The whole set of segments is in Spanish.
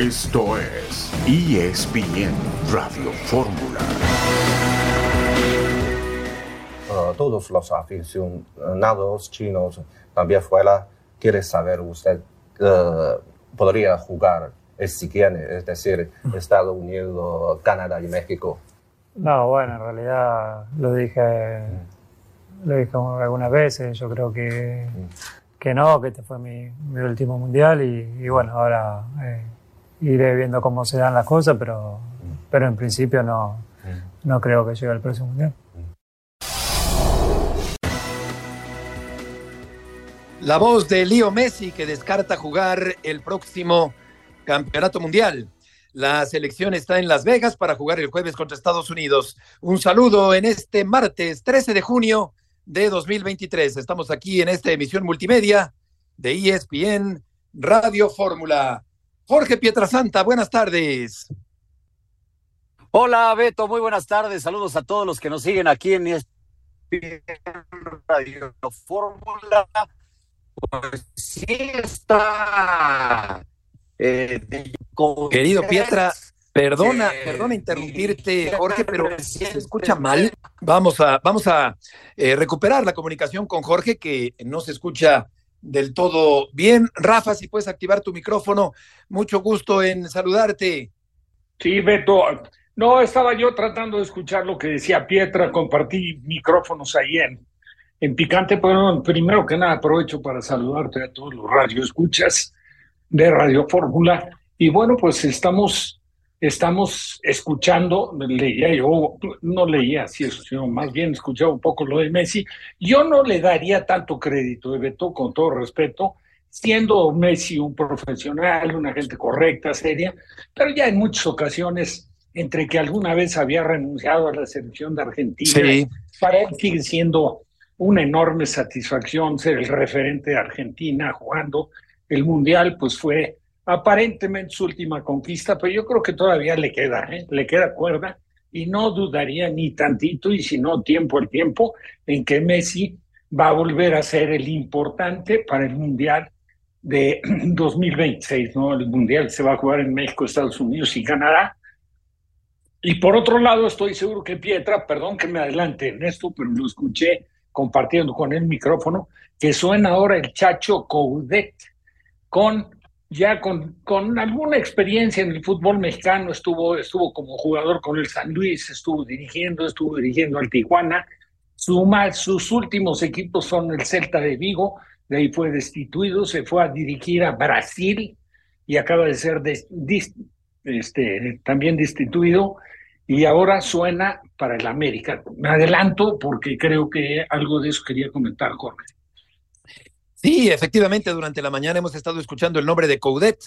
Esto es ESPN Radio Fórmula. Uh, todos los aficionados chinos también fuera quiere saber usted uh, podría jugar si quiere, es decir, Estados Unidos, Canadá y México. No, bueno, en realidad lo dije, lo dije algunas veces. Yo creo que, que no, que este fue mi, mi último mundial y, y bueno, ahora eh, iré viendo cómo se dan las cosas, pero, pero en principio no, no creo que llegue al próximo mundial. La voz de Leo Messi que descarta jugar el próximo campeonato mundial. La selección está en Las Vegas para jugar el jueves contra Estados Unidos. Un saludo en este martes 13 de junio de 2023. Estamos aquí en esta emisión multimedia de ESPN Radio Fórmula. Jorge Pietrasanta, buenas tardes. Hola Beto, muy buenas tardes. Saludos a todos los que nos siguen aquí en ESPN Radio Fórmula. Pues sí está eh, Querido Pietra, perdona, perdona interrumpirte, Jorge, pero se escucha mal. Vamos a, vamos a eh, recuperar la comunicación con Jorge, que no se escucha del todo bien. Rafa, si puedes activar tu micrófono, mucho gusto en saludarte. Sí, Beto. No, estaba yo tratando de escuchar lo que decía Pietra, compartí micrófonos ahí en, en Picante, pero primero que nada aprovecho para saludarte a todos los radioescuchas de Radio Fórmula. Y bueno, pues estamos, estamos escuchando, leía yo, no leía así eso, sino más bien escuchaba un poco lo de Messi. Yo no le daría tanto crédito, Beto, con todo respeto, siendo Messi un profesional, una gente correcta, seria, pero ya en muchas ocasiones, entre que alguna vez había renunciado a la selección de Argentina, para él sigue siendo una enorme satisfacción ser el referente de Argentina jugando el Mundial, pues fue aparentemente su última conquista, pero yo creo que todavía le queda, ¿eh? le queda cuerda y no dudaría ni tantito, y si no tiempo el tiempo, en que Messi va a volver a ser el importante para el Mundial de 2026, ¿no? El Mundial se va a jugar en México, Estados Unidos y Canadá. Y por otro lado, estoy seguro que Pietra, perdón que me adelante en esto, pero lo escuché compartiendo con el micrófono, que suena ahora el Chacho Coudet, con ya con, con alguna experiencia en el fútbol mexicano, estuvo, estuvo como jugador con el San Luis, estuvo dirigiendo, estuvo dirigiendo al Tijuana. sus últimos equipos son el Celta de Vigo, de ahí fue destituido, se fue a dirigir a Brasil y acaba de ser este, también destituido y ahora suena para el América. Me adelanto porque creo que algo de eso quería comentar, Jorge. Sí, efectivamente, durante la mañana hemos estado escuchando el nombre de Coudet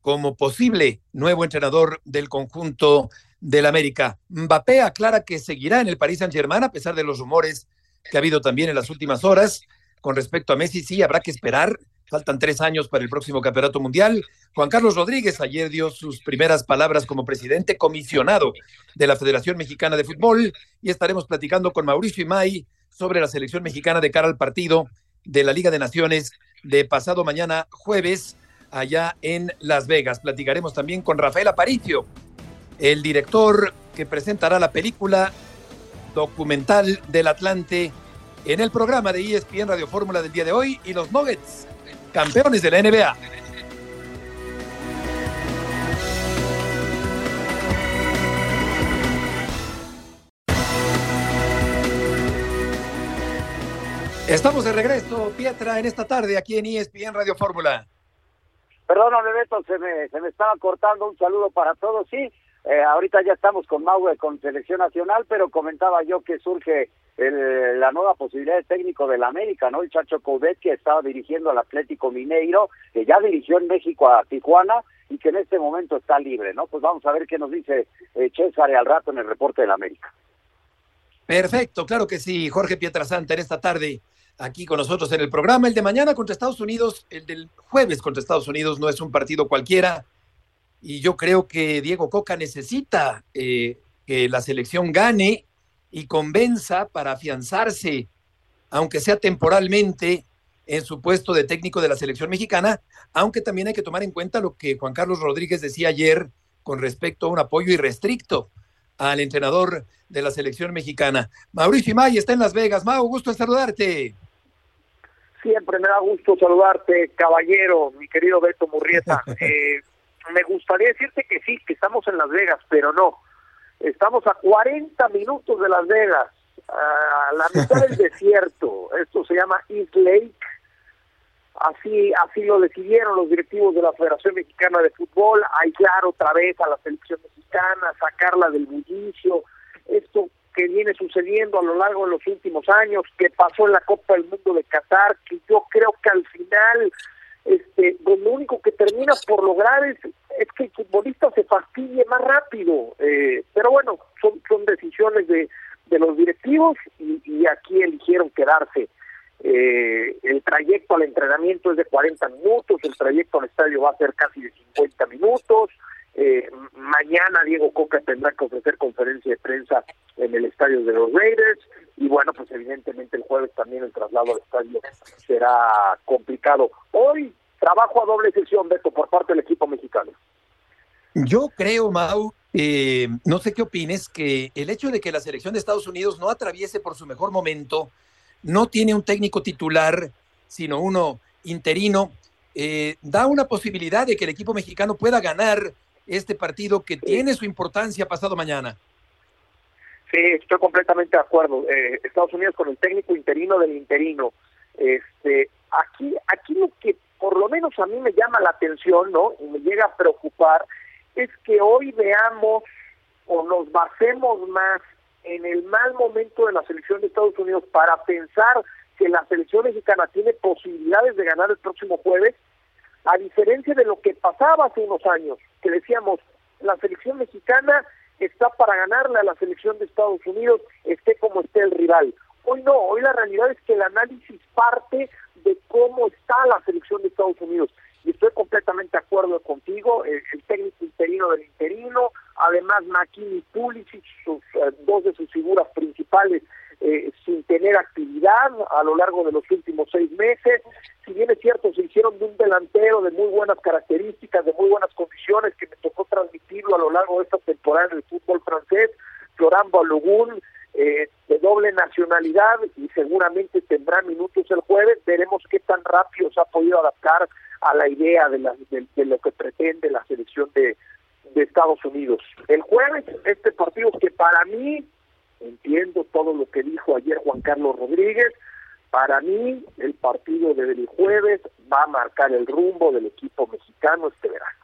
como posible nuevo entrenador del conjunto del América. Mbappé aclara que seguirá en el Paris Saint-Germain a pesar de los rumores que ha habido también en las últimas horas. Con respecto a Messi, sí, habrá que esperar. Faltan tres años para el próximo campeonato mundial. Juan Carlos Rodríguez ayer dio sus primeras palabras como presidente comisionado de la Federación Mexicana de Fútbol y estaremos platicando con Mauricio Imay sobre la selección mexicana de cara al partido de la Liga de Naciones de pasado mañana jueves allá en Las Vegas. Platicaremos también con Rafael Aparicio, el director que presentará la película documental del Atlante en el programa de ESPN Radio Fórmula del día de hoy y los Nuggets, campeones de la NBA. Estamos de regreso, Pietra, en esta tarde aquí en ESPN Radio Fórmula. Perdóname, Beto, se me, se me estaba cortando. Un saludo para todos. Sí, eh, ahorita ya estamos con Maue con Selección Nacional, pero comentaba yo que surge la nueva posibilidad de técnico del América, ¿no? El Chacho Coudet, que estaba dirigiendo al Atlético Mineiro, que ya dirigió en México a Tijuana y que en este momento está libre, ¿no? Pues vamos a ver qué nos dice eh, César al rato en el reporte del América. Perfecto, claro que sí, Jorge Pietrasanta, en esta tarde aquí con nosotros en el programa. El de mañana contra Estados Unidos, el del jueves contra Estados Unidos no es un partido cualquiera y yo creo que Diego Coca necesita eh, que la selección gane y convenza para afianzarse, aunque sea temporalmente, en su puesto de técnico de la selección mexicana, aunque también hay que tomar en cuenta lo que Juan Carlos Rodríguez decía ayer con respecto a un apoyo irrestricto al entrenador de la selección mexicana. Mauricio Imay está en Las Vegas. Mau, gusto saludarte. Siempre me da gusto saludarte, caballero, mi querido Beto Murrieta. Eh, me gustaría decirte que sí, que estamos en Las Vegas, pero no. Estamos a 40 minutos de Las Vegas, a la mitad del desierto. Esto se llama East Lake. Así, así lo decidieron los directivos de la Federación Mexicana de Fútbol, aislar otra vez a la selección mexicana, sacarla del bullicio. Esto que viene sucediendo a lo largo de los últimos años, que pasó en la Copa del Mundo de Qatar, que yo creo que al final este, lo único que termina por lograr es, es que el futbolista se fastidie más rápido. Eh, pero bueno, son, son decisiones de, de los directivos y, y aquí eligieron quedarse. Eh, el trayecto al entrenamiento es de 40 minutos, el trayecto al estadio va a ser casi de 50 minutos. Eh, mañana Diego Coca tendrá que ofrecer conferencia de prensa en el estadio de los Raiders y bueno, pues evidentemente el jueves también el traslado al estadio será complicado. Hoy trabajo a doble sesión, Beto, por parte del equipo mexicano. Yo creo, Mau, eh, no sé qué opines, que el hecho de que la selección de Estados Unidos no atraviese por su mejor momento, no tiene un técnico titular, sino uno interino, eh, da una posibilidad de que el equipo mexicano pueda ganar este partido que tiene su importancia pasado mañana. Sí, estoy completamente de acuerdo. Eh, Estados Unidos con el técnico interino del interino. Este, aquí, aquí lo que por lo menos a mí me llama la atención, ¿no? Y me llega a preocupar es que hoy veamos o nos basemos más en el mal momento de la selección de Estados Unidos para pensar que la selección mexicana tiene posibilidades de ganar el próximo jueves, a diferencia de lo que pasaba hace unos años, que decíamos, la selección mexicana está para ganarle a la selección de Estados Unidos, esté como esté el rival. Hoy no, hoy la realidad es que el análisis parte de cómo está la selección de Estados Unidos. Y estoy completamente de acuerdo contigo, el, técnico interino del interino, además Makini Pulisic, sus, eh, dos de sus figuras principales eh, sin tener actividad a lo largo de los últimos seis meses. Si bien es cierto, se hicieron de un delantero de muy buenas características, de muy buenas condiciones, que me tocó a lo largo de esta temporada en el fútbol francés, Florán Balogun, eh, de doble nacionalidad y seguramente tendrá minutos el jueves. Veremos qué tan rápido se ha podido adaptar a la idea de, la, de, lo que pretende la selección de, de Estados Unidos. El jueves, este partido que para mí entiendo todo lo que dijo ayer Juan Carlos Rodríguez. Para mí, el partido del jueves va a marcar el rumbo del equipo mexicano este verano.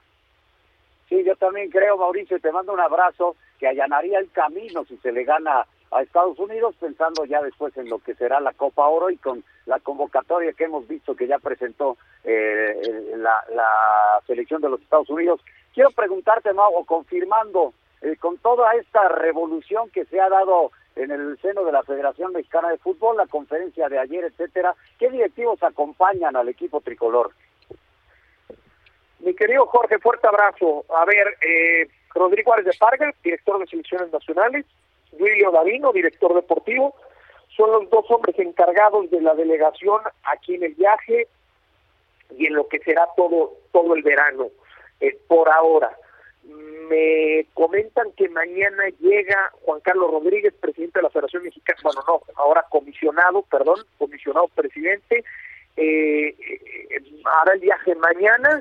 Sí, yo también creo, Mauricio, te mando un abrazo que allanaría el camino si se le gana a Estados Unidos, pensando ya después en lo que será la Copa Oro y con la convocatoria que hemos visto que ya presentó eh, la, la selección de los Estados Unidos. Quiero preguntarte, Mago, confirmando eh, con toda esta revolución que se ha dado en el seno de la Federación Mexicana de Fútbol, la conferencia de ayer, etcétera, ¿qué directivos acompañan al equipo tricolor? Mi querido Jorge, fuerte abrazo. A ver, eh, Rodrigo Álvarez de Parga, director de selecciones nacionales, Julio Davino, director deportivo, son los dos hombres encargados de la delegación aquí en el viaje y en lo que será todo todo el verano, eh, por ahora. Me comentan que mañana llega Juan Carlos Rodríguez, presidente de la Federación Mexicana, bueno, no, ahora comisionado, perdón, comisionado presidente, eh, eh, hará el viaje mañana,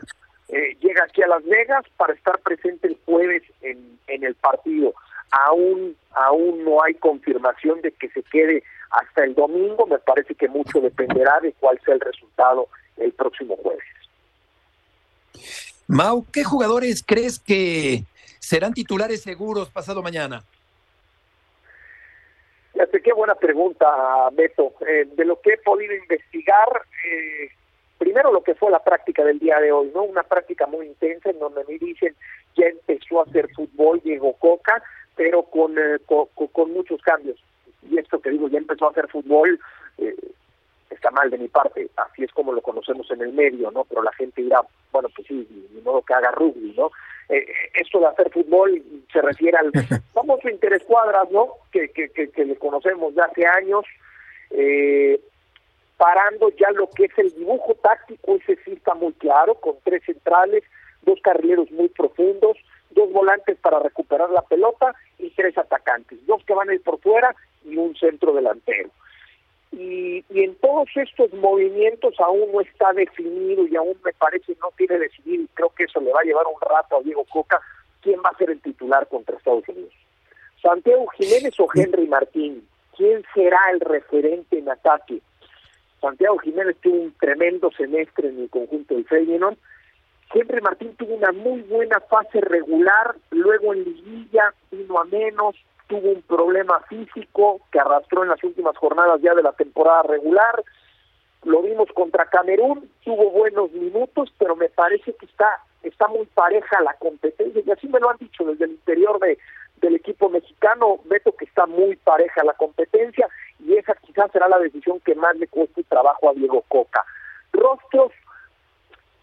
eh, llega aquí a Las Vegas para estar presente el jueves en, en el partido. Aún, aún no hay confirmación de que se quede hasta el domingo, me parece que mucho dependerá de cuál sea el resultado el próximo jueves. Mau, ¿qué jugadores crees que serán titulares seguros pasado mañana? Fíjate, qué buena pregunta, Beto. Eh, de lo que he podido investigar, eh, primero lo que fue la práctica del día de hoy, ¿no? Una práctica muy intensa en donde me dicen ya empezó a hacer fútbol Diego Coca, pero con, eh, con, con, muchos cambios. Y esto que digo, ya empezó a hacer fútbol, eh, está mal de mi parte, así es como lo conocemos en el medio, ¿no? Pero la gente dirá, bueno, pues sí, ni modo que haga rugby, ¿no? Eh, esto de hacer fútbol se refiere al famoso interescuadras, ¿no? Que, que, que, que le conocemos de hace años. Eh, preparando ya lo que es el dibujo táctico, ese sí está muy claro, con tres centrales, dos carrileros muy profundos, dos volantes para recuperar la pelota y tres atacantes, dos que van a ir por fuera y un centro delantero. Y, y, en todos estos movimientos aún no está definido y aún me parece no tiene decidido y creo que eso le va a llevar un rato a Diego Coca quién va a ser el titular contra Estados Unidos. Santiago Jiménez o Henry Martín, quién será el referente en ataque. Santiago Jiménez tuvo un tremendo semestre en el conjunto del Feyenoord. Henry Martín tuvo una muy buena fase regular, luego en liguilla vino a menos, tuvo un problema físico que arrastró en las últimas jornadas ya de la temporada regular. Lo vimos contra Camerún, tuvo buenos minutos, pero me parece que está está muy pareja la competencia y así me lo han dicho desde el interior de del equipo mexicano, Beto que está muy pareja la competencia y esa quizás será la decisión que más le cueste trabajo a Diego Coca. Rostros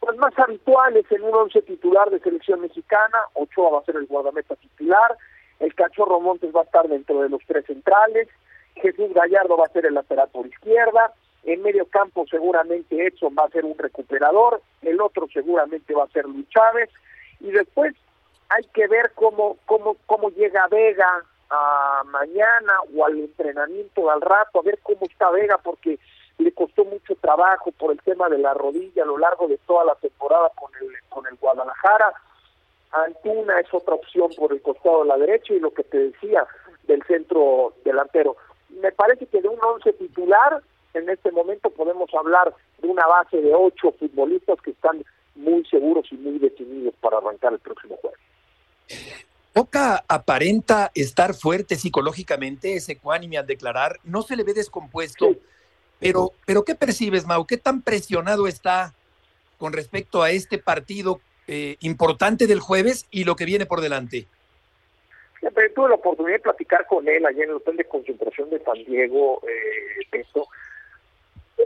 pues más habituales en un once titular de selección mexicana, Ochoa va a ser el guardameta titular, el Cachorro Montes va a estar dentro de los tres centrales, Jesús Gallardo va a ser el lateral por izquierda, en medio campo seguramente Edson va a ser un recuperador, el otro seguramente va a ser Luis Chávez, y después hay que ver cómo, cómo, cómo llega Vega a mañana o al entrenamiento al rato, a ver cómo está Vega, porque le costó mucho trabajo por el tema de la rodilla a lo largo de toda la temporada con el, con el Guadalajara. Antuna es otra opción por el costado de la derecha y lo que te decía del centro delantero. Me parece que de un once titular, en este momento podemos hablar de una base de ocho futbolistas que están muy seguros y muy definidos para arrancar el próximo jueves. Boca aparenta estar fuerte psicológicamente, ese ecuánime al declarar, no se le ve descompuesto, pero, pero ¿qué percibes, Mau? ¿Qué tan presionado está con respecto a este partido eh, importante del jueves y lo que viene por delante? Siempre tuve la oportunidad de platicar con él allá en el hotel de concentración de San Diego, eh,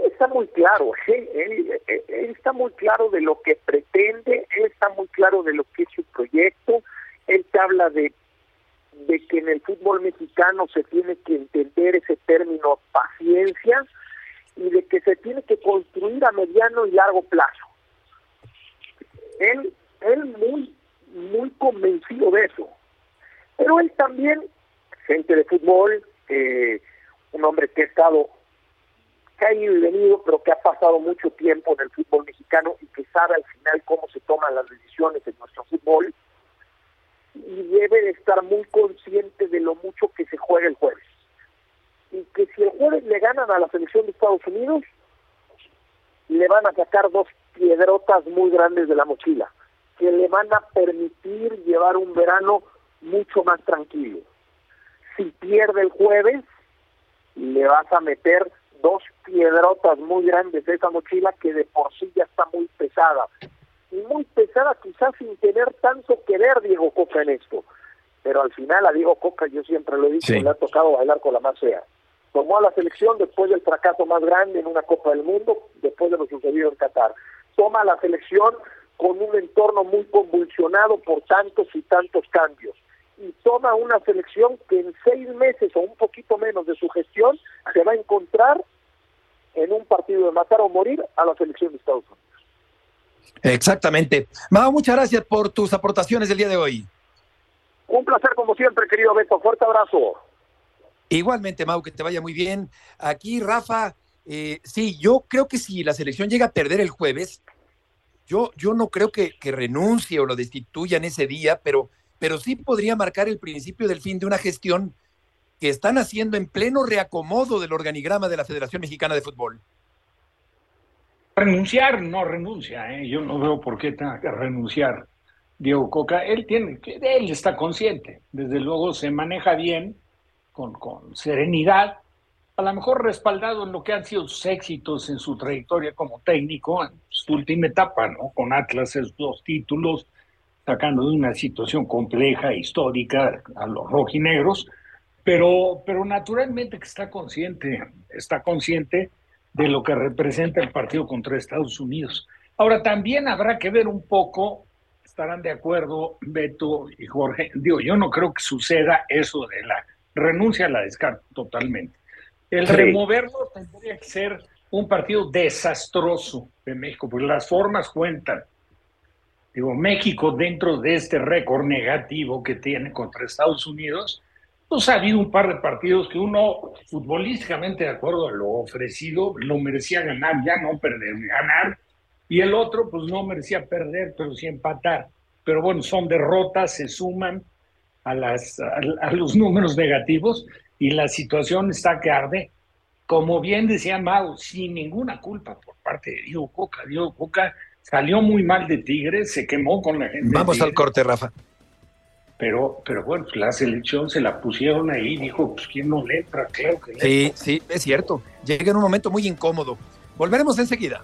está muy claro, ¿eh? él, él, está muy claro de lo que pretende, él está muy claro de lo que es su proyecto, él te habla de, que en el fútbol mexicano se tiene que entender ese término paciencia y de que se tiene que construir a mediano y largo plazo. Él, él muy, muy convencido de eso. Pero él también, gente de fútbol, eh, un hombre que ha estado, que ha ido y venido, pero que ha pasado mucho tiempo en el fútbol mexicano y que sabe al final cómo se toman las decisiones en nuestro fútbol, y debe de estar muy consciente de lo mucho que se juega el jueves. Y que si el jueves le ganan a la selección de Estados Unidos, le van a sacar dos piedrotas muy grandes de la mochila, que le van a permitir llevar un verano mucho más tranquilo. Si pierde el jueves, le vas a meter dos piedrotas muy grandes de esa mochila que de por sí ya está muy pesada muy pesada quizás sin tener tanto que ver Diego Coca en esto. Pero al final a Diego Coca, yo siempre lo he dicho, le ha tocado bailar con la más fea. Tomó a la selección después del fracaso más grande en una Copa del Mundo, después de lo sucedido en Qatar. Toma a la selección con un entorno muy convulsionado por tantos y tantos cambios. Y toma una selección que en seis meses o un poquito menos de su gestión se va a encontrar en un partido de matar o morir a la selección de Estados Unidos. Exactamente. Mao, muchas gracias por tus aportaciones del día de hoy. Un placer como siempre, querido Beto. Fuerte abrazo. Igualmente, Mau, que te vaya muy bien. Aquí, Rafa, eh, sí, yo creo que si la selección llega a perder el jueves, yo, yo no creo que, que renuncie o lo destituyan ese día, pero, pero sí podría marcar el principio del fin de una gestión que están haciendo en pleno reacomodo del organigrama de la Federación Mexicana de Fútbol. Renunciar no renuncia, ¿eh? yo no veo por qué tenga que renunciar Diego Coca. Él tiene, él está consciente, desde luego se maneja bien, con, con serenidad, a lo mejor respaldado en lo que han sido sus éxitos en su trayectoria como técnico, en su última etapa, ¿no? Con Atlas, esos dos títulos, sacando de una situación compleja, histórica, a los rojinegros, pero, pero naturalmente que está consciente, está consciente de lo que representa el partido contra Estados Unidos. Ahora, también habrá que ver un poco, estarán de acuerdo Beto y Jorge, digo, yo no creo que suceda eso de la renuncia a la descarta totalmente. El removerlo tendría que ser un partido desastroso de México, porque las formas cuentan. Digo, México dentro de este récord negativo que tiene contra Estados Unidos, pues ha habido un par de partidos que uno, futbolísticamente de acuerdo a lo ofrecido, lo merecía ganar, ya no perder, ganar, y el otro, pues no merecía perder, pero sí empatar. Pero bueno, son derrotas, se suman a, las, a, los números negativos y la situación está que arde. Como bien decía Mau, sin ninguna culpa por parte de Diego Coca. Diego Coca salió muy mal de Tigres, se quemó con la gente. Vamos al corte, Rafa. Pero, pero bueno, pues la selección se la pusieron ahí, dijo, pues quién no le entra, creo que Sí, sí, es cierto. Llega en un momento muy incómodo. Volveremos enseguida.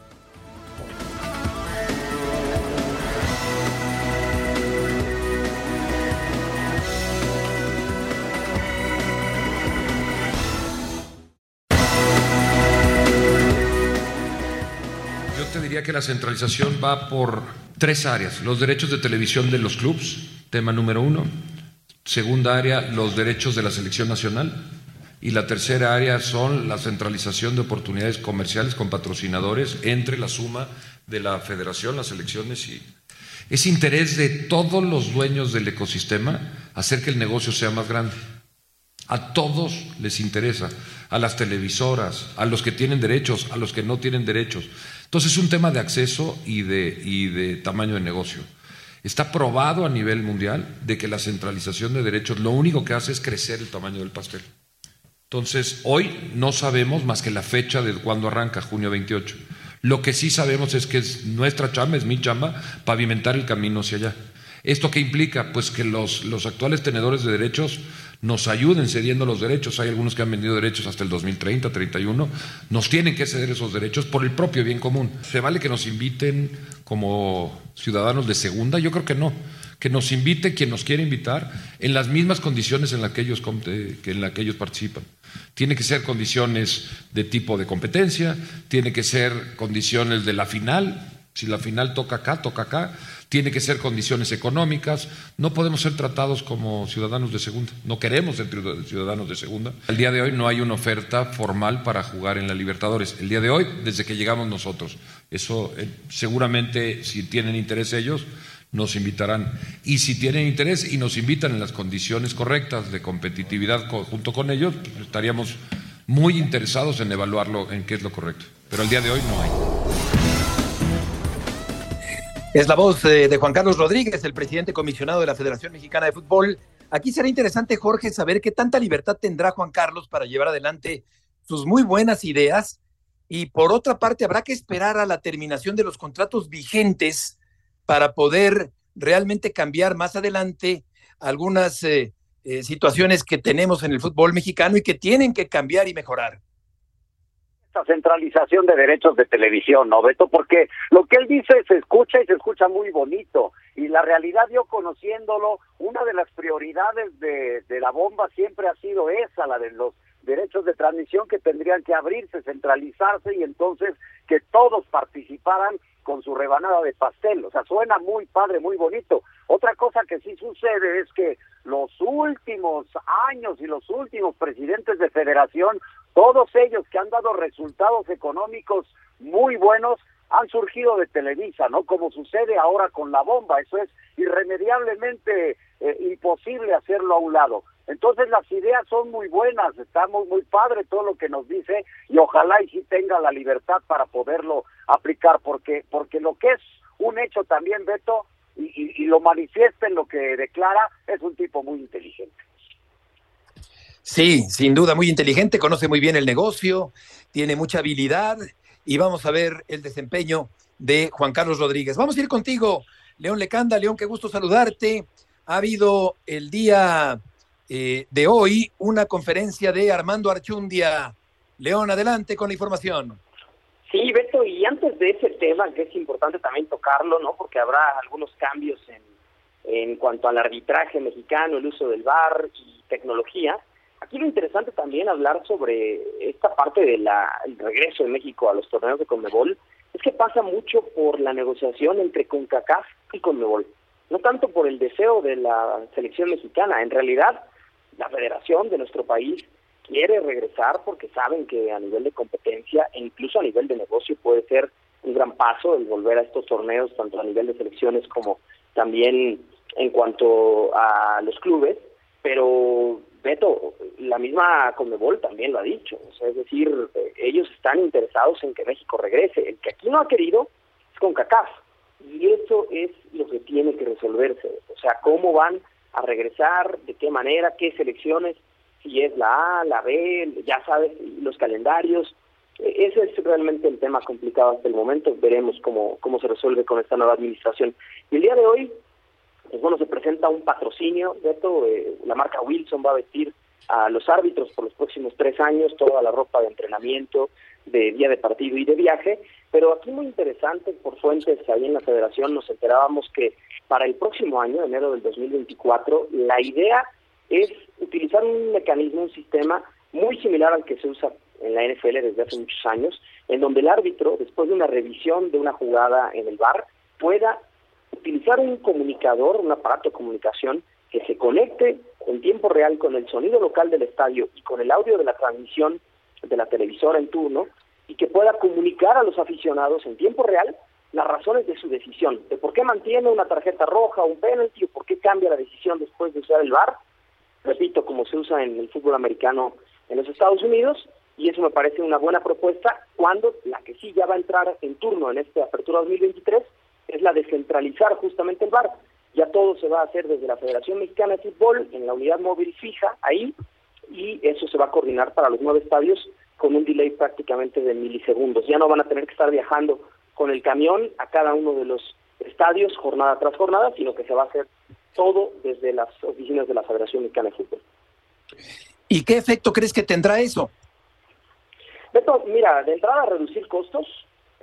Yo te diría que la centralización va por tres áreas. Los derechos de televisión de los clubes, tema número uno. Segunda área, los derechos de la selección nacional. Y la tercera área son la centralización de oportunidades comerciales con patrocinadores entre la suma de la federación, las selecciones y... Es interés de todos los dueños del ecosistema hacer que el negocio sea más grande. A todos les interesa, a las televisoras, a los que tienen derechos, a los que no tienen derechos. Entonces es un tema de acceso y de, y de tamaño de negocio. Está probado a nivel mundial de que la centralización de derechos lo único que hace es crecer el tamaño del pastel. Entonces, hoy no sabemos más que la fecha de cuándo arranca, junio 28. Lo que sí sabemos es que es nuestra chamba, es mi chamba, pavimentar el camino hacia allá. ¿Esto qué implica? Pues que los, los actuales tenedores de derechos nos ayuden cediendo los derechos. Hay algunos que han vendido derechos hasta el 2030, 31. Nos tienen que ceder esos derechos por el propio bien común. ¿Se vale que nos inviten como ciudadanos de segunda? Yo creo que no. Que nos invite quien nos quiere invitar en las mismas condiciones en las que ellos, en que ellos participan. Tiene que ser condiciones de tipo de competencia, tiene que ser condiciones de la final. Si la final toca acá, toca acá tiene que ser condiciones económicas, no podemos ser tratados como ciudadanos de segunda, no queremos ser ciudadanos de segunda. El día de hoy no hay una oferta formal para jugar en la Libertadores, el día de hoy desde que llegamos nosotros. Eso eh, seguramente si tienen interés ellos nos invitarán. Y si tienen interés y nos invitan en las condiciones correctas de competitividad junto con ellos, pues estaríamos muy interesados en evaluarlo en qué es lo correcto. Pero el día de hoy no hay. Es la voz de Juan Carlos Rodríguez, el presidente comisionado de la Federación Mexicana de Fútbol. Aquí será interesante, Jorge, saber qué tanta libertad tendrá Juan Carlos para llevar adelante sus muy buenas ideas. Y por otra parte, habrá que esperar a la terminación de los contratos vigentes para poder realmente cambiar más adelante algunas eh, eh, situaciones que tenemos en el fútbol mexicano y que tienen que cambiar y mejorar esta centralización de derechos de televisión, ¿no, Beto? Porque lo que él dice se escucha y se escucha muy bonito. Y la realidad, yo conociéndolo, una de las prioridades de, de la bomba siempre ha sido esa, la de los derechos de transmisión que tendrían que abrirse, centralizarse y entonces que todos participaran con su rebanada de pastel. O sea, suena muy padre, muy bonito. Otra cosa que sí sucede es que los últimos años y los últimos presidentes de federación todos ellos que han dado resultados económicos muy buenos han surgido de Televisa, ¿no? Como sucede ahora con la bomba, eso es irremediablemente eh, imposible hacerlo a un lado. Entonces las ideas son muy buenas, estamos muy padre todo lo que nos dice y ojalá y sí tenga la libertad para poderlo aplicar, porque porque lo que es un hecho también, Beto, y, y, y lo manifiesta en lo que declara, es un tipo muy inteligente. Sí, sin duda, muy inteligente, conoce muy bien el negocio, tiene mucha habilidad y vamos a ver el desempeño de Juan Carlos Rodríguez. Vamos a ir contigo, León Lecanda. León, qué gusto saludarte. Ha habido el día eh, de hoy una conferencia de Armando Archundia. León, adelante con la información. Sí, Beto, y antes de ese tema, que es importante también tocarlo, ¿no? Porque habrá algunos cambios en, en cuanto al arbitraje mexicano, el uso del VAR y tecnología. Aquí lo interesante también hablar sobre esta parte del regreso de México a los torneos de Conmebol es que pasa mucho por la negociación entre CONCACAF y Conmebol. No tanto por el deseo de la selección mexicana, en realidad la federación de nuestro país quiere regresar porque saben que a nivel de competencia e incluso a nivel de negocio puede ser un gran paso el volver a estos torneos, tanto a nivel de selecciones como también en cuanto a los clubes, pero Beto, la misma Conmebol también lo ha dicho, es decir, eh, ellos están interesados en que México regrese, el que aquí no ha querido es con CACAF, y eso es lo que tiene que resolverse, o sea, cómo van a regresar, de qué manera, qué selecciones, si es la A, la B, ya sabes, los calendarios, e-, ese es realmente el tema complicado hasta el momento, veremos cómo, cómo se resuelve con esta nueva administración. Y el día de hoy, pues bueno, se presenta un patrocinio, Beto, eh, la marca Wilson va a vestir a los árbitros por los próximos tres años, toda la ropa de entrenamiento, de día de partido y de viaje, pero aquí muy interesante, por fuentes ahí en la federación nos enterábamos que para el próximo año, enero del 2024, la idea es utilizar un mecanismo, un sistema muy similar al que se usa en la NFL desde hace muchos años, en donde el árbitro, después de una revisión de una jugada en el bar, pueda utilizar un comunicador, un aparato de comunicación que se conecte en tiempo real con el sonido local del estadio y con el audio de la transmisión de la televisora en turno y que pueda comunicar a los aficionados en tiempo real las razones de su decisión, de por qué mantiene una tarjeta roja, un penalti o por qué cambia la decisión después de usar el VAR, repito, como se usa en el fútbol americano en los Estados Unidos, y eso me parece una buena propuesta cuando la que sí ya va a entrar en turno en esta apertura 2023 es la de centralizar justamente el VAR. Ya todo se va a hacer desde la Federación Mexicana de Fútbol en la unidad móvil fija ahí y eso se va a coordinar para los nueve estadios con un delay prácticamente de milisegundos. Ya no van a tener que estar viajando con el camión a cada uno de los estadios jornada tras jornada, sino que se va a hacer todo desde las oficinas de la Federación Mexicana de Fútbol. ¿Y qué efecto crees que tendrá eso? Beto, mira, de entrada reducir costos,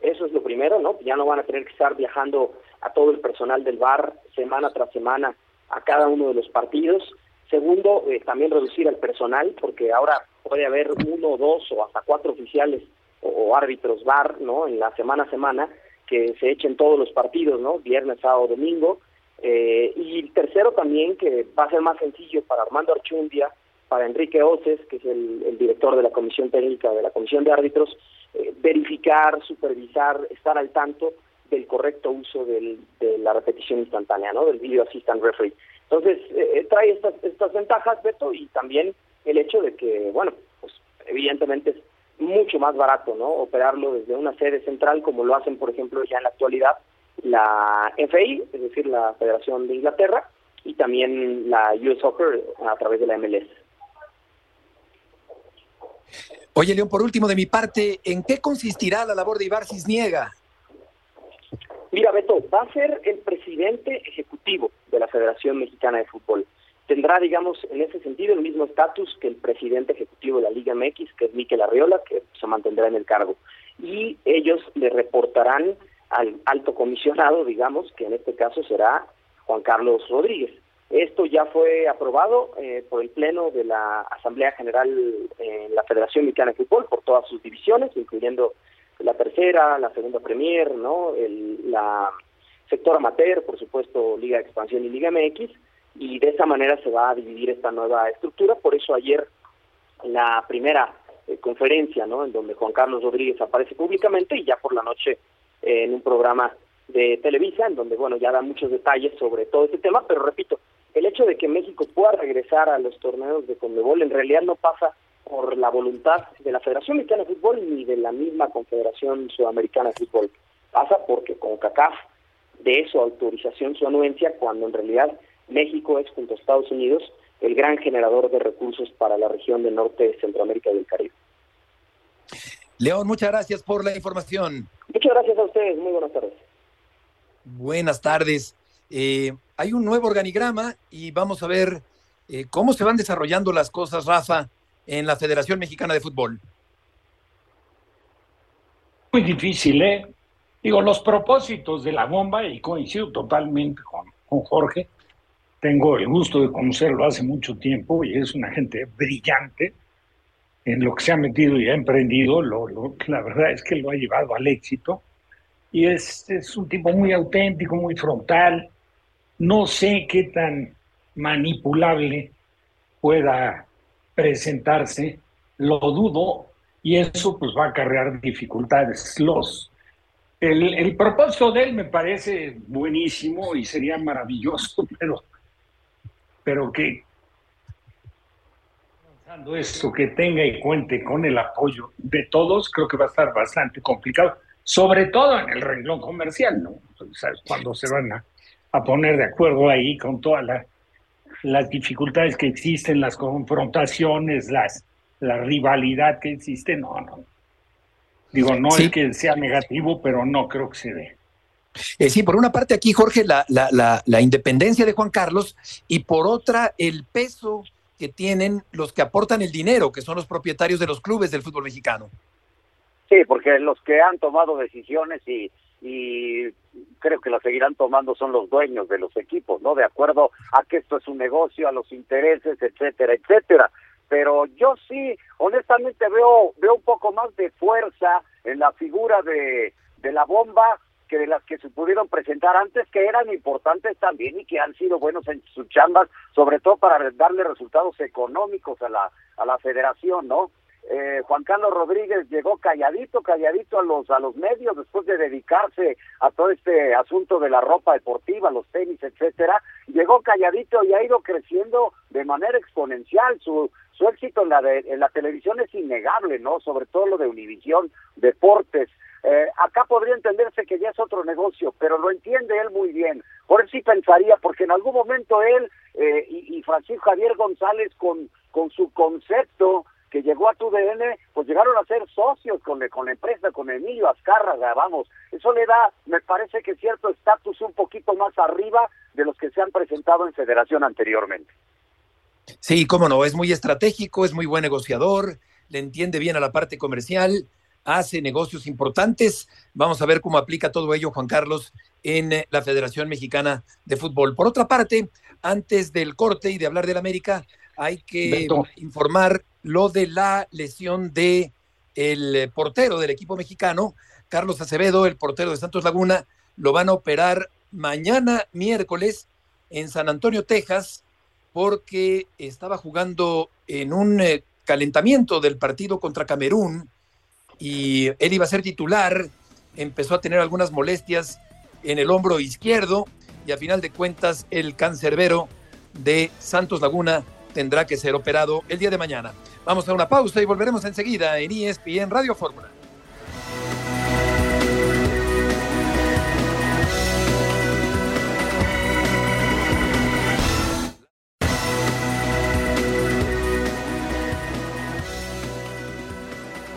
eso es lo primero, ¿no? Ya no van a tener que estar viajando a todo el personal del bar semana tras semana a cada uno de los partidos. Segundo, eh, también reducir al personal, porque ahora puede haber uno, dos o hasta cuatro oficiales o, árbitros bar, ¿no? En la semana a semana, que se echen todos los partidos, ¿no? Viernes, sábado, domingo. Eh, y tercero también, que va a ser más sencillo para Armando Archundia, para Enrique Oces, que es el, director de la Comisión Técnica de la Comisión de Árbitros, eh, verificar, supervisar, estar al tanto del correcto uso de la repetición instantánea, ¿no? Del Video Assistant Referee. Entonces, eh, eh, trae estas, estas ventajas, Beto, y también el hecho de que, bueno, pues evidentemente es mucho más barato, ¿no? Operarlo desde una sede central, como lo hacen, por ejemplo, ya en la actualidad la FI, es decir, la Federación de Inglaterra, y también la US Soccer a través de la MLS. Oye, León, por último, de mi parte, ¿en qué consistirá la labor de Ibar Cisniega? Mira, Beto, va a ser el presidente ejecutivo de la Federación Mexicana de Fútbol. Tendrá, digamos, en ese sentido el mismo estatus que el presidente ejecutivo de la Liga MX, que es Miquel Arriola, que se mantendrá en el cargo. Y ellos le reportarán al alto comisionado, digamos, que en este caso será Juan Carlos Rodríguez. Esto ya fue aprobado eh, por el Pleno de la Asamblea General en la Federación Mexicana de Fútbol por todas sus divisiones, incluyendo la tercera, la segunda Premier, ¿no? El, la sector amateur, por supuesto, Liga de Expansión y Liga MX, y de esa manera se va a dividir esta nueva estructura. Por eso ayer la primera eh, conferencia, ¿no? En donde Juan Carlos Rodríguez aparece públicamente y ya por la noche eh, en un programa de Televisa, en donde, bueno, ya da muchos detalles sobre todo este tema, pero repito, el hecho de que México pueda regresar a los torneos de Conmebol en realidad no pasa por la voluntad de la Federación Mexicana de Fútbol ni de la misma Confederación Sudamericana de Fútbol. Pasa porque con CACAF de su autorización su anuencia cuando en realidad México es junto a Estados Unidos el gran generador de recursos para la región del norte de Centroamérica y del Caribe. León, muchas gracias por la información. Muchas gracias a ustedes, muy buenas tardes. Buenas tardes. Eh, hay un nuevo organigrama y vamos a ver eh, cómo se van desarrollando las cosas, Rafa, en la Federación Mexicana de Fútbol. Muy difícil, ¿eh? Digo, los propósitos de la bomba, y coincido totalmente con, con Jorge, tengo el gusto de conocerlo hace mucho tiempo y es una gente brillante en lo que se ha metido y ha emprendido, lo, la verdad es que lo ha llevado al éxito y es, es un tipo muy auténtico, muy frontal, no sé qué tan manipulable pueda presentarse lo dudo y eso pues va a acarrear dificultades. Los, el, el propósito de él me parece buenísimo y sería maravilloso, pero, pero que esto que tenga y cuente con el apoyo de todos, creo que va a estar bastante complicado, sobre todo en el renglón comercial, ¿no? ¿Sabes? Cuando se van a, a poner de acuerdo ahí con todas las dificultades que existen, las confrontaciones, las, la rivalidad que existe, no, no. Digo, no es que sea negativo, pero no creo que se dé. Eh, sí, por una parte aquí, Jorge, la, la, la, la, independencia de Juan Carlos y por otra el peso que tienen los que aportan el dinero, que son los propietarios de los clubes del fútbol mexicano. Sí, porque los que han tomado decisiones y, y creo que las seguirán tomando son los dueños de los equipos, ¿no? De acuerdo a que esto es un negocio, a los intereses, etcétera, etcétera. Pero yo sí, honestamente veo veo un poco más de fuerza en la figura de, de la bomba que de las que se pudieron presentar antes, que eran importantes también y que han sido buenos en sus chambas, sobre todo para darle resultados económicos a la, a la federación, ¿no? Eh, Juan Carlos Rodríguez llegó calladito, calladito a los a los medios después de dedicarse a todo este asunto de la ropa deportiva, los tenis, etcétera. Llegó calladito y ha ido creciendo de manera exponencial. Su su éxito en la de, en la televisión es innegable, ¿no? Sobre todo lo de Univisión Deportes. Eh, acá podría entenderse que ya es otro negocio, pero lo entiende él muy bien. Por eso sí pensaría, porque en algún momento él eh, y, y, Francisco Javier González con, con su concepto que llegó a tu DN, pues llegaron a ser socios con, con la empresa, con Emilio Azcárraga, vamos. Eso le da, me parece que cierto estatus un poquito más arriba de los que se han presentado en federación anteriormente. Sí, cómo no, es muy estratégico, es muy buen negociador, le entiende bien a la parte comercial hace negocios importantes. Vamos a ver cómo aplica todo ello Juan Carlos en eh, la Federación Mexicana de Fútbol. Por otra parte, antes del corte y de hablar del América, hay que Beto. informar lo de la lesión de el portero del equipo mexicano, Carlos Acevedo, el portero de Santos Laguna, lo van a operar mañana miércoles en San Antonio, Texas, porque estaba jugando en un eh, calentamiento del partido contra Camerún y él iba a ser titular, empezó a tener algunas molestias en el hombro izquierdo y a final de cuentas el cancerbero de Santos Laguna tendrá que ser operado el día de mañana. Vamos a una pausa y volveremos enseguida en ESPN Radio Fórmula.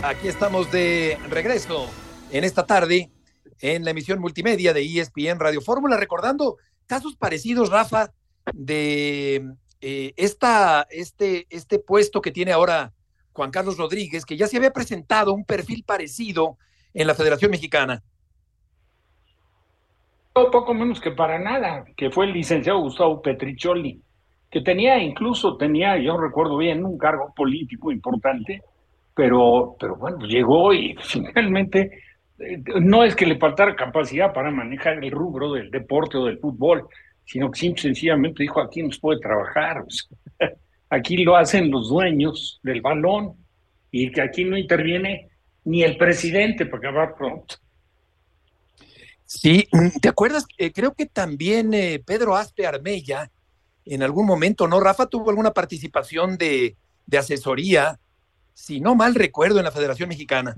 Aquí estamos de regreso en esta tarde en la emisión multimedia de ESPN Radio Fórmula, recordando casos parecidos, Rafa, de eh, este, este puesto que tiene ahora Juan Carlos Rodríguez, que ya se había presentado un perfil parecido en la Federación Mexicana. Poco menos que para nada, que fue el licenciado Gustavo Petricholi, que tenía incluso, tenía, yo recuerdo bien, un cargo político importante, pero, pero bueno, llegó y finalmente eh, no es que le faltara capacidad para manejar el rubro del deporte o del fútbol, sino que simple, sencillamente dijo, aquí nos puede trabajar, aquí lo hacen los dueños del balón y que aquí no interviene ni el presidente para acabar pronto. Sí, mm, ¿te acuerdas? Eh, creo que también eh, Pedro Aspe Armella, en algún momento, ¿no? Rafa tuvo alguna participación de, de asesoría si no mal recuerdo, en la Federación Mexicana.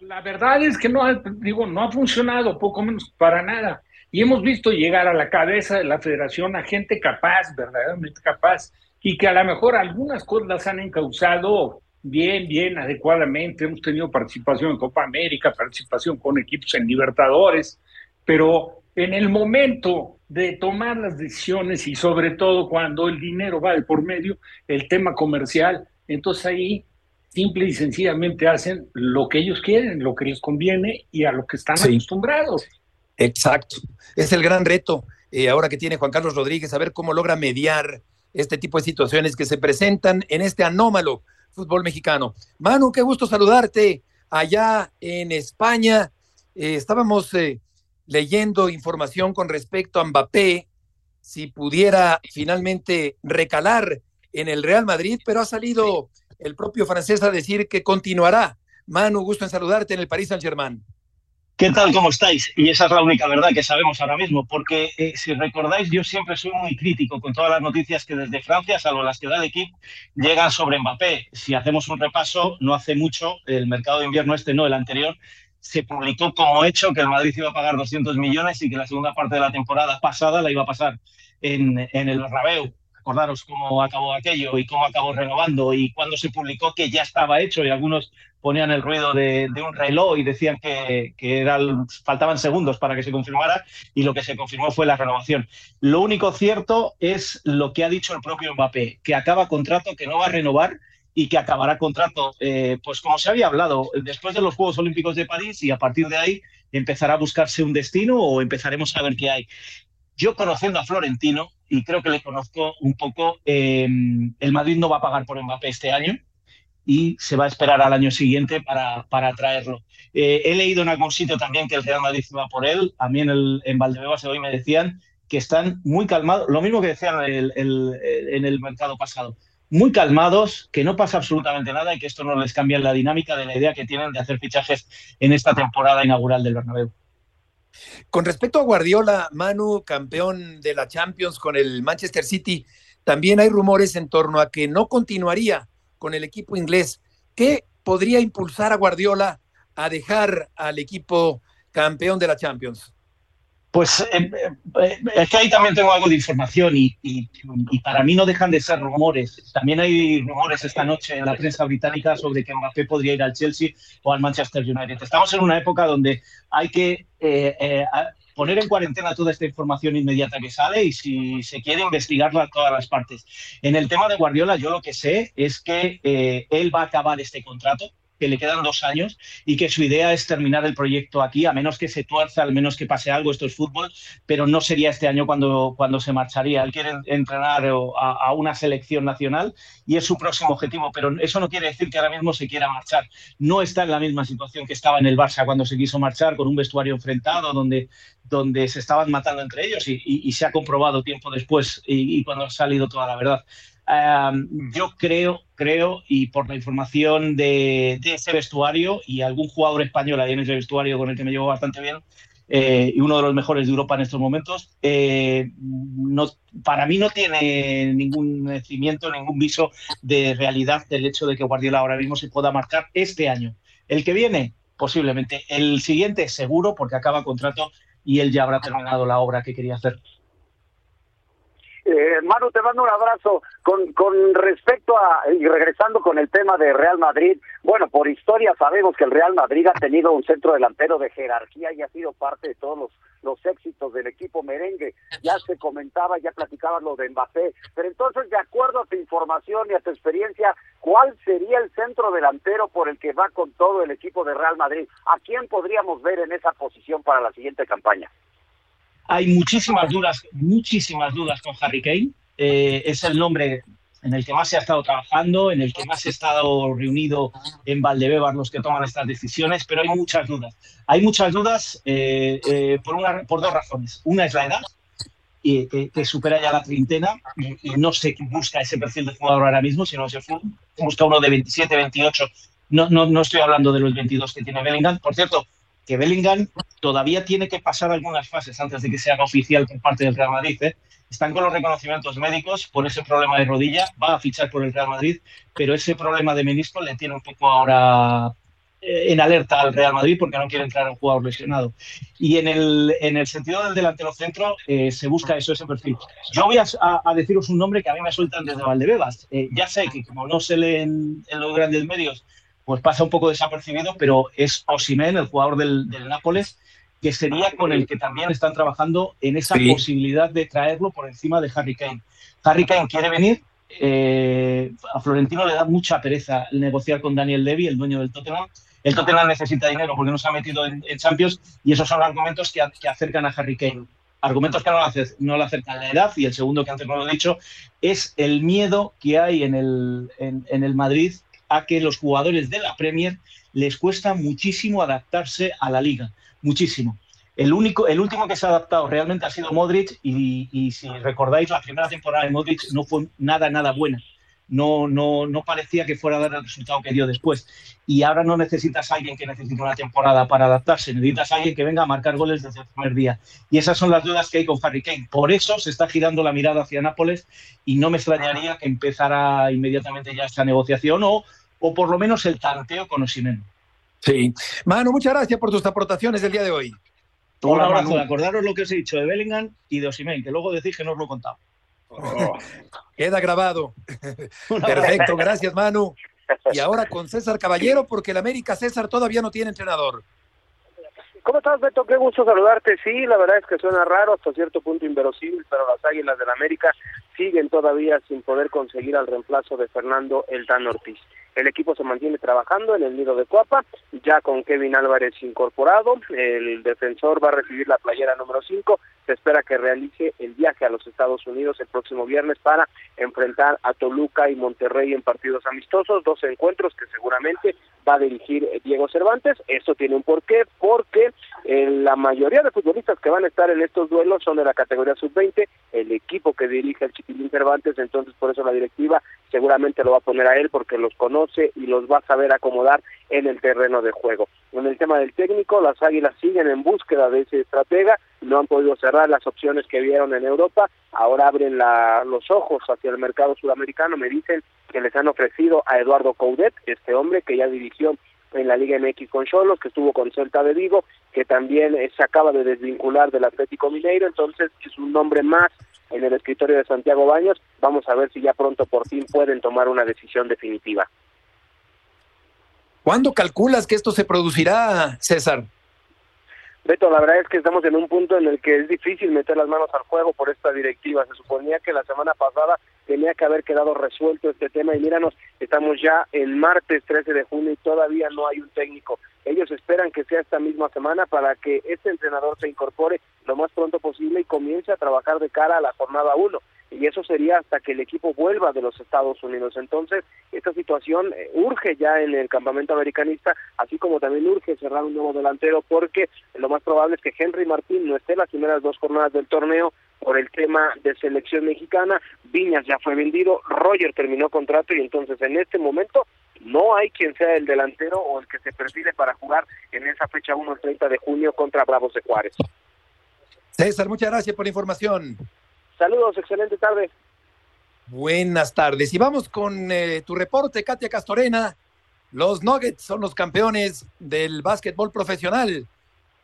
La verdad es que no ha, digo, no ha funcionado, poco menos para nada. Y hemos visto llegar a la cabeza de la federación a gente capaz, verdaderamente capaz, y que a lo mejor algunas cosas las han encauzado bien, bien, adecuadamente. Hemos tenido participación en Copa América, participación con equipos en Libertadores, pero en el momento de tomar las decisiones y sobre todo cuando el dinero va de por medio, el tema comercial, entonces ahí simple y sencillamente hacen lo que ellos quieren, lo que les conviene y a lo que están sí. acostumbrados. Exacto. Es el gran reto eh, ahora que tiene Juan Carlos Rodríguez, a ver cómo logra mediar este tipo de situaciones que se presentan en este anómalo fútbol mexicano. Manu, qué gusto saludarte allá en España. Eh, estábamos eh, leyendo información con respecto a Mbappé, si pudiera finalmente recalar en el Real Madrid, pero ha salido el propio francés a decir que continuará. Manu, gusto en saludarte en el París Saint-Germain. ¿Qué tal? ¿Cómo estáis? Y esa es la única verdad que sabemos ahora mismo, porque eh, si recordáis, yo siempre soy muy crítico con todas las noticias que desde Francia, salvo las que da el equipo, llegan sobre Mbappé. Si hacemos un repaso, no hace mucho, el mercado de invierno este, no, el anterior, se publicó como hecho que el Madrid iba a pagar 200 millones y que la segunda parte de la temporada pasada la iba a pasar en, en el Rabeu acordaros cómo acabó aquello y cómo acabó renovando y cuando se publicó que ya estaba hecho y algunos ponían el ruido de, un reloj y decían que, que faltaban segundos para que se confirmara y lo que se confirmó fue la renovación. Lo único cierto es lo que ha dicho el propio Mbappé, que acaba contrato, que no va a renovar y que acabará contrato, eh, pues como se había hablado, después de los Juegos Olímpicos de París y a partir de ahí empezará a buscarse un destino o empezaremos a ver qué hay. Yo conociendo a Florentino, y creo que le conozco un poco, eh, el Madrid no va a pagar por Mbappé este año y se va a esperar al año siguiente para, para traerlo. Eh, he leído en algún sitio también que el Real Madrid va por él. A mí en, el, en Valdebebas hoy me decían que están muy calmados, lo mismo que decían en el, en el mercado pasado, muy calmados, que no pasa absolutamente nada y que esto no les cambia la dinámica de la idea que tienen de hacer fichajes en esta temporada inaugural del Bernabéu. Con respecto a Guardiola, Manu, campeón de la Champions con el Manchester City, también hay rumores en torno a que no continuaría con el equipo inglés. ¿Qué podría impulsar a Guardiola a dejar al equipo campeón de la Champions? Pues eh, eh, es que ahí también tengo algo de información y, para mí no dejan de ser rumores. También hay rumores esta noche en la prensa británica sobre que Mbappé podría ir al Chelsea o al Manchester United. Estamos en una época donde hay que eh, poner en cuarentena toda esta información inmediata que sale y si se quiere investigarla a todas las partes. En el tema de Guardiola, yo lo que sé es que él va a acabar este contrato que le quedan dos años y que su idea es terminar el proyecto aquí, a menos que se tuerza, al menos que pase algo, esto es fútbol, pero no sería este año cuando, cuando se marcharía. Él quiere entrenar a, una selección nacional y es su próximo objetivo, pero eso no quiere decir que ahora mismo se quiera marchar. No está en la misma situación que estaba en el Barça cuando se quiso marchar, con un vestuario enfrentado, donde, donde se estaban matando entre ellos y, se ha comprobado tiempo después y, y cuando ha salido toda la verdad yo creo, creo, y por la información de, ese vestuario y algún jugador español ahí en ese vestuario con el que me llevo bastante bien, eh, y uno de los mejores de Europa en estos momentos, eh, no, para mí no tiene ningún cimiento, ningún viso de realidad del hecho de que Guardiola ahora mismo se pueda marcar este año. El que viene, posiblemente. El siguiente, seguro, porque acaba contrato y él ya habrá terminado la obra que quería hacer. Eh, Manu, te mando un abrazo. Con, con respecto a, y regresando con el tema de Real Madrid, bueno, por historia sabemos que el Real Madrid ha tenido un centro delantero de jerarquía y ha sido parte de todos los, éxitos del equipo merengue. Ya se comentaba, ya platicaba lo de Mbappé. Pero entonces, de acuerdo a tu información y a tu experiencia, ¿cuál sería el centro delantero por el que va con todo el equipo de Real Madrid? ¿A quién podríamos ver en esa posición para la siguiente campaña? Hay muchísimas dudas, muchísimas dudas con Harry Kane. Eh, es el nombre en el que más se ha estado trabajando, en el que más se ha estado reunido en Valdebebas los que toman estas decisiones, pero hay muchas dudas. Hay muchas dudas eh, eh, por, una, por dos razones. Una es la edad, y, que, supera ya la treintena y, no se busca ese perfil de jugador ahora mismo, sino se busca uno de 27, 28. No, no, no estoy hablando de los 22 que tiene Bellingham. Por cierto, que Bellingham todavía tiene que pasar algunas fases antes de que se haga oficial por parte del Real Madrid. ¿eh? Están con los reconocimientos médicos por ese problema de rodilla, va a fichar por el Real Madrid, pero ese problema de menisco le tiene un poco ahora eh, en alerta al Real Madrid porque no quiere entrar un jugador lesionado. Y en el, en el sentido del delantero centro eh, se busca eso, ese perfil. Yo voy a, deciros un nombre que a mí me sueltan desde Valdebebas. ya sé que como no se leen en los grandes medios pues pasa un poco desapercibido, pero es Osimen, el jugador del, Nápoles, que sería con el que también están trabajando en esa posibilidad de traerlo por encima de Harry Kane. Harry Kane quiere venir, eh, a Florentino le da mucha pereza negociar con Daniel Levy, el dueño del Tottenham. El Tottenham necesita dinero porque no se ha metido en, Champions y esos son argumentos que, acercan a Harry Kane. Argumentos que no le, no acercan la edad y el segundo que antes no lo he dicho es el miedo que hay en el, en el Madrid a que los jugadores de la Premier les cuesta muchísimo adaptarse a la liga, muchísimo. El, único, el último que se ha adaptado realmente ha sido Modric y, si recordáis, la primera temporada de Modric no fue nada, nada buena. No, no, no parecía que fuera a dar el resultado que dio después. Y ahora no necesitas a alguien que necesite una temporada para adaptarse, necesitas a alguien que venga a marcar goles desde el primer día. Y esas son las dudas que hay con Harry Kane. Por eso se está girando la mirada hacia Nápoles y no me extrañaría que empezara inmediatamente ya esta negociación o, o por lo menos el tanteo con Osimhen. Sí. Manu, muchas gracias por tus aportaciones del día de hoy. Un abrazo, de acordaros lo que os he dicho de Bellingham y de Osimhen, que luego decís que no os lo he contado. Queda grabado. Perfecto, gracias Manu. Y ahora con César Caballero, porque el América César todavía no tiene entrenador. ¿Cómo estás, Beto? Qué gusto saludarte. Sí, la verdad es que suena raro, hasta cierto punto inverosímil, pero las Águilas del América siguen todavía sin poder conseguir al reemplazo de Fernando El Tan Ortiz. El equipo se mantiene trabajando en el nido de Cuapa, ya con Kevin Álvarez incorporado. El defensor va a recibir la playera número 5. Se espera que realice el viaje a los Estados Unidos el próximo viernes para enfrentar a Toluca y Monterrey en partidos amistosos, dos encuentros que seguramente va a dirigir Diego Cervantes. Esto tiene un porqué, porque eh, la mayoría de futbolistas que van a estar en estos duelos son de la categoría sub-20, el equipo que dirige el Chiquilín Cervantes, entonces por eso la directiva seguramente lo va a poner a él porque los conoce y los va a saber acomodar en el terreno de juego. En el tema del técnico, las Águilas siguen en búsqueda de ese estratega, no han podido cerrar las opciones que vieron en Europa, ahora abren la, los ojos hacia el mercado sudamericano, me dicen que les han ofrecido a Eduardo Coudet, este hombre que ya dirigió en la Liga MX con Cholos, que estuvo con Celta de Vigo, que también se acaba de desvincular del Atlético Mineiro, entonces es un nombre más en el escritorio de Santiago Baños. Vamos a ver si ya pronto por fin pueden tomar una decisión definitiva. ¿Cuándo calculas que esto se producirá, César? Beto, la verdad es que estamos en un punto en el que es difícil meter las manos al fuego por esta directiva. Se suponía que la semana pasada tenía que haber quedado resuelto este tema y míranos, estamos ya el martes 13 de junio y todavía no hay un técnico. Ellos esperan que sea esta misma semana para que este entrenador se incorpore lo más pronto posible y comience a trabajar de cara a la jornada 1 y eso sería hasta que el equipo vuelva de los Estados Unidos. Entonces, esta situación eh, urge ya en el campamento americanista, así como también urge cerrar un nuevo delantero, porque lo más probable es que Henry Martín no esté las primeras dos jornadas del torneo por el tema de selección mexicana. Viñas ya fue vendido, Roger terminó contrato y entonces en este momento no hay quien sea el delantero o el que se perfile para jugar en esa fecha 1 el 30 de junio contra Bravos de Juárez. César, muchas gracias por la información. Saludos, excelente tarde. Buenas tardes. Y vamos con eh, tu reporte, Katia Castorena. Los Nuggets son los campeones del básquetbol profesional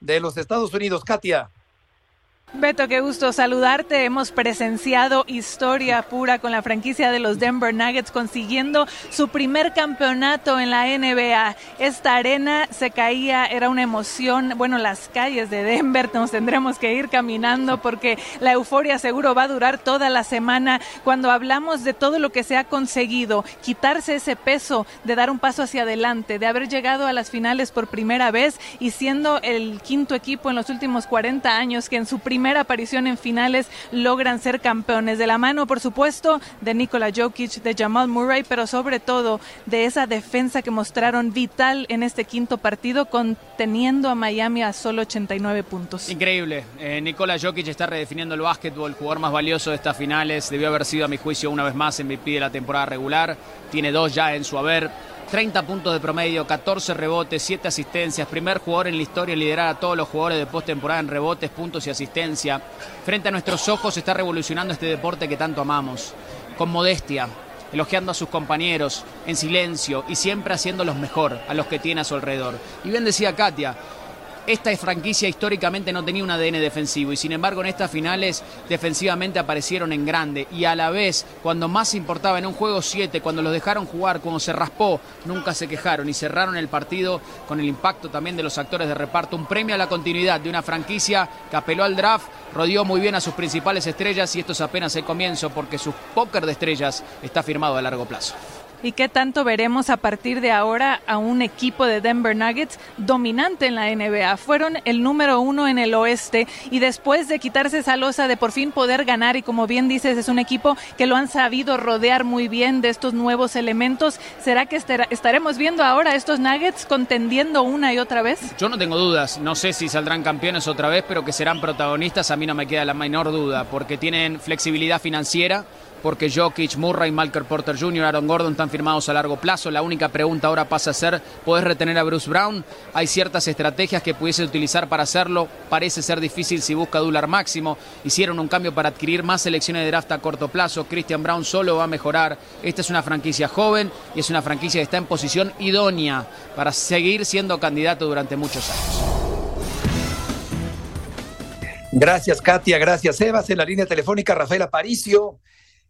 de los Estados Unidos. Katia. Beto, qué gusto saludarte. Hemos presenciado historia pura con la franquicia de los Denver Nuggets consiguiendo su primer campeonato en la NBA. Esta arena se caía, era una emoción. Bueno, las calles de Denver nos tendremos que ir caminando porque la euforia seguro va a durar toda la semana. Cuando hablamos de todo lo que se ha conseguido, quitarse ese peso de dar un paso hacia adelante, de haber llegado a las finales por primera vez y siendo el quinto equipo en los últimos 40 años que en su primer primera aparición en finales logran ser campeones. De la mano, por supuesto, de Nikola Jokic, de Jamal Murray, pero sobre todo de esa defensa que mostraron vital en este quinto partido, conteniendo a Miami a solo 89 puntos. Increíble. Eh, Nikola Jokic está redefiniendo el básquetbol, jugador más valioso de estas finales. Debió haber sido, a mi juicio, una vez más MVP de la temporada regular. Tiene dos ya en su haber 30 puntos de promedio, 14 rebotes, 7 asistencias, primer jugador en la historia en liderar a todos los jugadores de postemporada en rebotes, puntos y asistencia. Frente a nuestros ojos está revolucionando este deporte que tanto amamos, con modestia, elogiando a sus compañeros, en silencio y siempre haciéndolos mejor a los que tiene a su alrededor. Y bien decía Katia, esta franquicia históricamente no tenía un ADN defensivo y sin embargo en estas finales defensivamente aparecieron en grande y a la vez cuando más importaba en un juego 7, cuando los dejaron jugar, cuando se raspó, nunca se quejaron y cerraron el partido con el impacto también de los actores de reparto, un premio a la continuidad de una franquicia que apeló al draft, rodeó muy bien a sus principales estrellas y esto es apenas el comienzo porque su póker de estrellas está firmado a largo plazo. ¿Y qué tanto veremos a partir de ahora a un equipo de Denver Nuggets dominante en la NBA? Fueron el número uno en el oeste y después de quitarse esa losa de por fin poder ganar y como bien dices es un equipo que lo han sabido rodear muy bien de estos nuevos elementos. ¿Será que estaremos viendo ahora estos Nuggets contendiendo una y otra vez? Yo no tengo dudas, no sé si saldrán campeones otra vez, pero que serán protagonistas a mí no me queda la menor duda porque tienen flexibilidad financiera porque Jokic, Murray, Malcolm Porter Jr., Aaron Gordon están firmados a largo plazo. La única pregunta ahora pasa a ser, ¿podés retener a Bruce Brown? Hay ciertas estrategias que pudiese utilizar para hacerlo. Parece ser difícil si busca dólar máximo. Hicieron un cambio para adquirir más selecciones de draft a corto plazo. Christian Brown solo va a mejorar. Esta es una franquicia joven y es una franquicia que está en posición idónea para seguir siendo candidato durante muchos años. Gracias, Katia. Gracias, Evas. En la línea telefónica, Rafael Aparicio,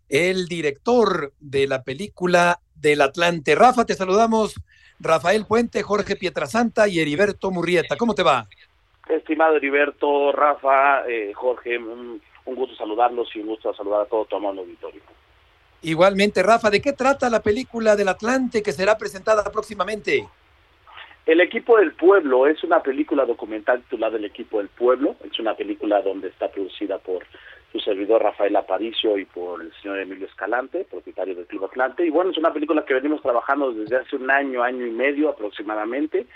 el director de la película del Atlante. Rafa, te saludamos. Rafael Puente, Jorge Pietrasanta y Heriberto Murrieta. ¿Cómo te va? Estimado Heriberto, Rafa, eh, Jorge, un, un, gusto saludarlos y un gusto saludar a todo tu amable auditorio. Igualmente, Rafa, ¿de qué trata la película del Atlante que será presentada próximamente? El equipo del pueblo es una película documental titulada El equipo del pueblo. Es una película donde está producida por su servidor Rafael Aparicio y por el señor Emilio Escalante, propietario del Club Atlante. Y bueno, es una película que venimos trabajando desde hace un año, año y medio aproximadamente.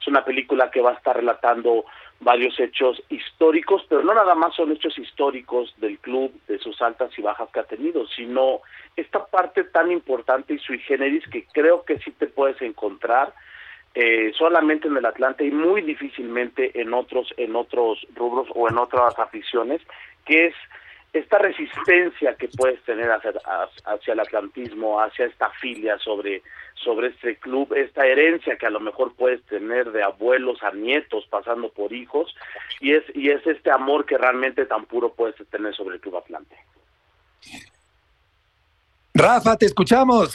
Es una película que va a estar relatando varios hechos históricos, pero no nada más son hechos históricos del club, de sus altas y bajas que ha tenido, sino esta parte tan importante y sui generis que creo que sí te puedes encontrar eh, solamente en el Atlante y muy difícilmente en otros en otros rubros o en otras aficiones, que es esta resistencia que puedes tener hacia, hacia el atlantismo, hacia esta filia sobre, sobre este club, esta herencia que a lo mejor puedes tener de abuelos a nietos pasando por hijos, y es, y es este amor que realmente tan puro puedes tener sobre el Club Atlante. Rafa, te escuchamos.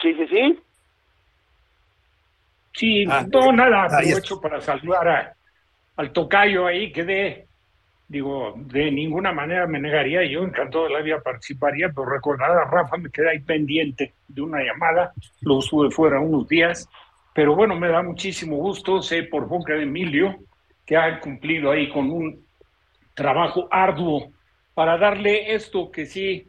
Sí, sí, sí. Sí, ah, no, nada, aprovecho para saludar a, al tocayo ahí, que de, digo, de ninguna manera me negaría, yo encantado de la vida participaría, pero recordar a Rafa me quedé ahí pendiente de una llamada, lo sube fuera unos días, pero bueno, me da muchísimo gusto, sé por boca de Emilio que ha cumplido ahí con un trabajo arduo para darle esto que sí,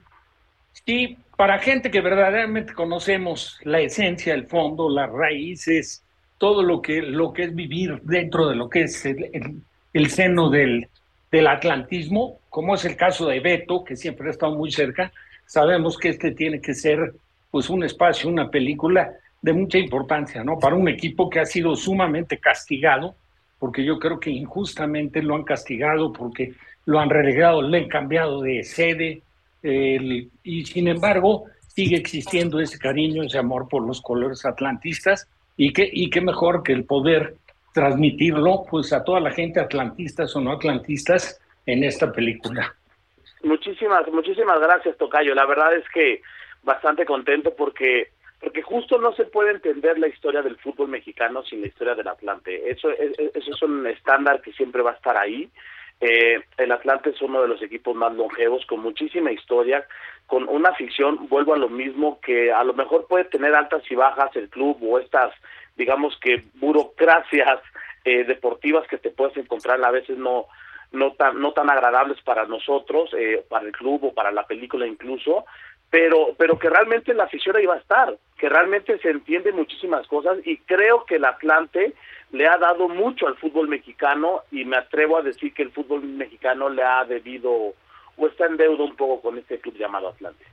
sí, para gente que verdaderamente conocemos la esencia, el fondo, las raíces, todo lo que, lo que es vivir dentro de lo que es el, el, seno del, del atlantismo, como es el caso de Beto, que siempre ha estado muy cerca, sabemos que este tiene que ser pues un espacio, una película de mucha importancia, ¿no? Para un equipo que ha sido sumamente castigado, porque yo creo que injustamente lo han castigado, porque lo han relegado, le han cambiado de sede, y sin embargo sigue existiendo ese cariño, ese amor por los colores atlantistas, y qué, y qué mejor que el poder transmitirlo pues a toda la gente, atlantistas o no atlantistas, en esta película. Muchísimas, muchísimas gracias, Tocayo. La verdad es que bastante contento porque porque justo no se puede entender la historia del fútbol mexicano sin la historia del Atlante. Eso, eso es un estándar que siempre va a estar ahí. Eh, el Atlante es uno de los equipos más longevos, con muchísima historia, con una afición, vuelvo a lo mismo, que a lo mejor puede tener altas y bajas el club o estas, digamos que burocracias eh, deportivas que te puedes encontrar a veces no no tan no tan agradables para nosotros, eh, para el club o para la película incluso, pero pero que realmente la afición ahí va a estar, que realmente se entiende muchísimas cosas y creo que el Atlante le ha dado mucho al fútbol mexicano y me atrevo a decir que el fútbol mexicano le ha debido o está en deuda un poco con este club llamado Atlante.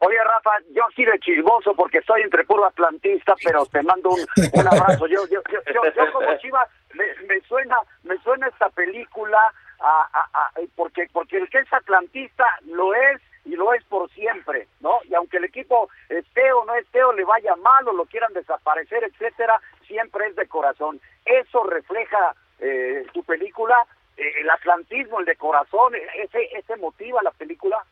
Oye, Rafa, yo aquí de chismoso porque estoy entre puro atlantista, pero te mando un, abrazo. Yo, yo, yo, yo, como chiva me, me, suena, me suena esta película a, a, porque porque el que es atlantista lo es y lo es por siempre, ¿no? Y aunque el equipo esté o no esté o le vaya mal o lo quieran desaparecer, etcétera, siempre es de corazón. Eso refleja eh, tu película, eh, el atlantismo, el de corazón, ese, ese motiva la película.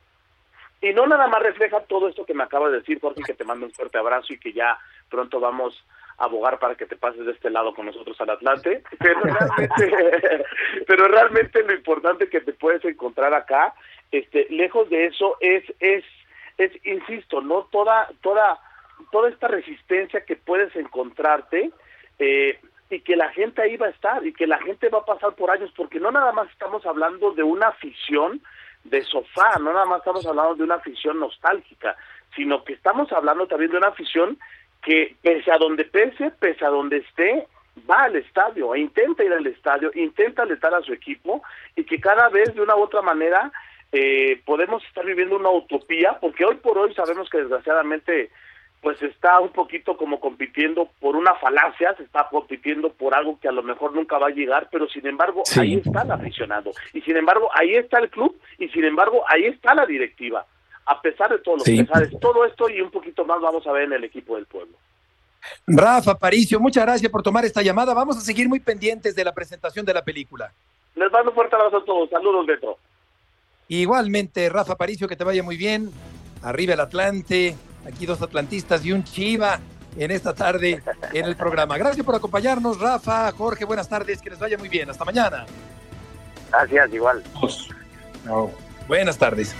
Y no nada más refleja todo esto que me acaba de decir, Jorge, que te mando un fuerte abrazo y que ya pronto vamos a abogar para que te pases de este lado con nosotros al Atlante, pero realmente, pero realmente lo importante que te puedes encontrar acá, este, lejos de eso es, es, es, insisto, no toda, toda, toda esta resistencia que puedes encontrarte, eh, y que la gente ahí va a estar y que la gente va a pasar por años, porque no nada más estamos hablando de una afición de sofá, no nada más estamos hablando de una afición nostálgica, sino que estamos hablando también de una afición que pese a donde pese, pese a donde esté, va al estadio, e intenta ir al estadio, intenta alentar a su equipo y que cada vez de una u otra manera eh, podemos estar viviendo una utopía, porque hoy por hoy sabemos que desgraciadamente pues está un poquito como compitiendo por una falacia, se está compitiendo por algo que a lo mejor nunca va a llegar, pero sin embargo ahí está el aficionado, y sin embargo ahí está el club, y sin embargo ahí está la directiva, a pesar de todo lo Sí. que sabes, todo esto y un poquito más vamos a ver en el equipo del pueblo. Rafa Paricio, muchas gracias por tomar esta llamada. Vamos a seguir muy pendientes de la presentación de la película. Les mando un fuerte abrazo a todos, saludos Beto. Igualmente, Rafa Paricio, que te vaya muy bien. Arriba el Atlante, aquí dos atlantistas y un Chiva en esta tarde en el programa. Gracias por acompañarnos, Rafa, Jorge, buenas tardes, que les vaya muy bien. Hasta mañana. Gracias, igual. Buenas tardes.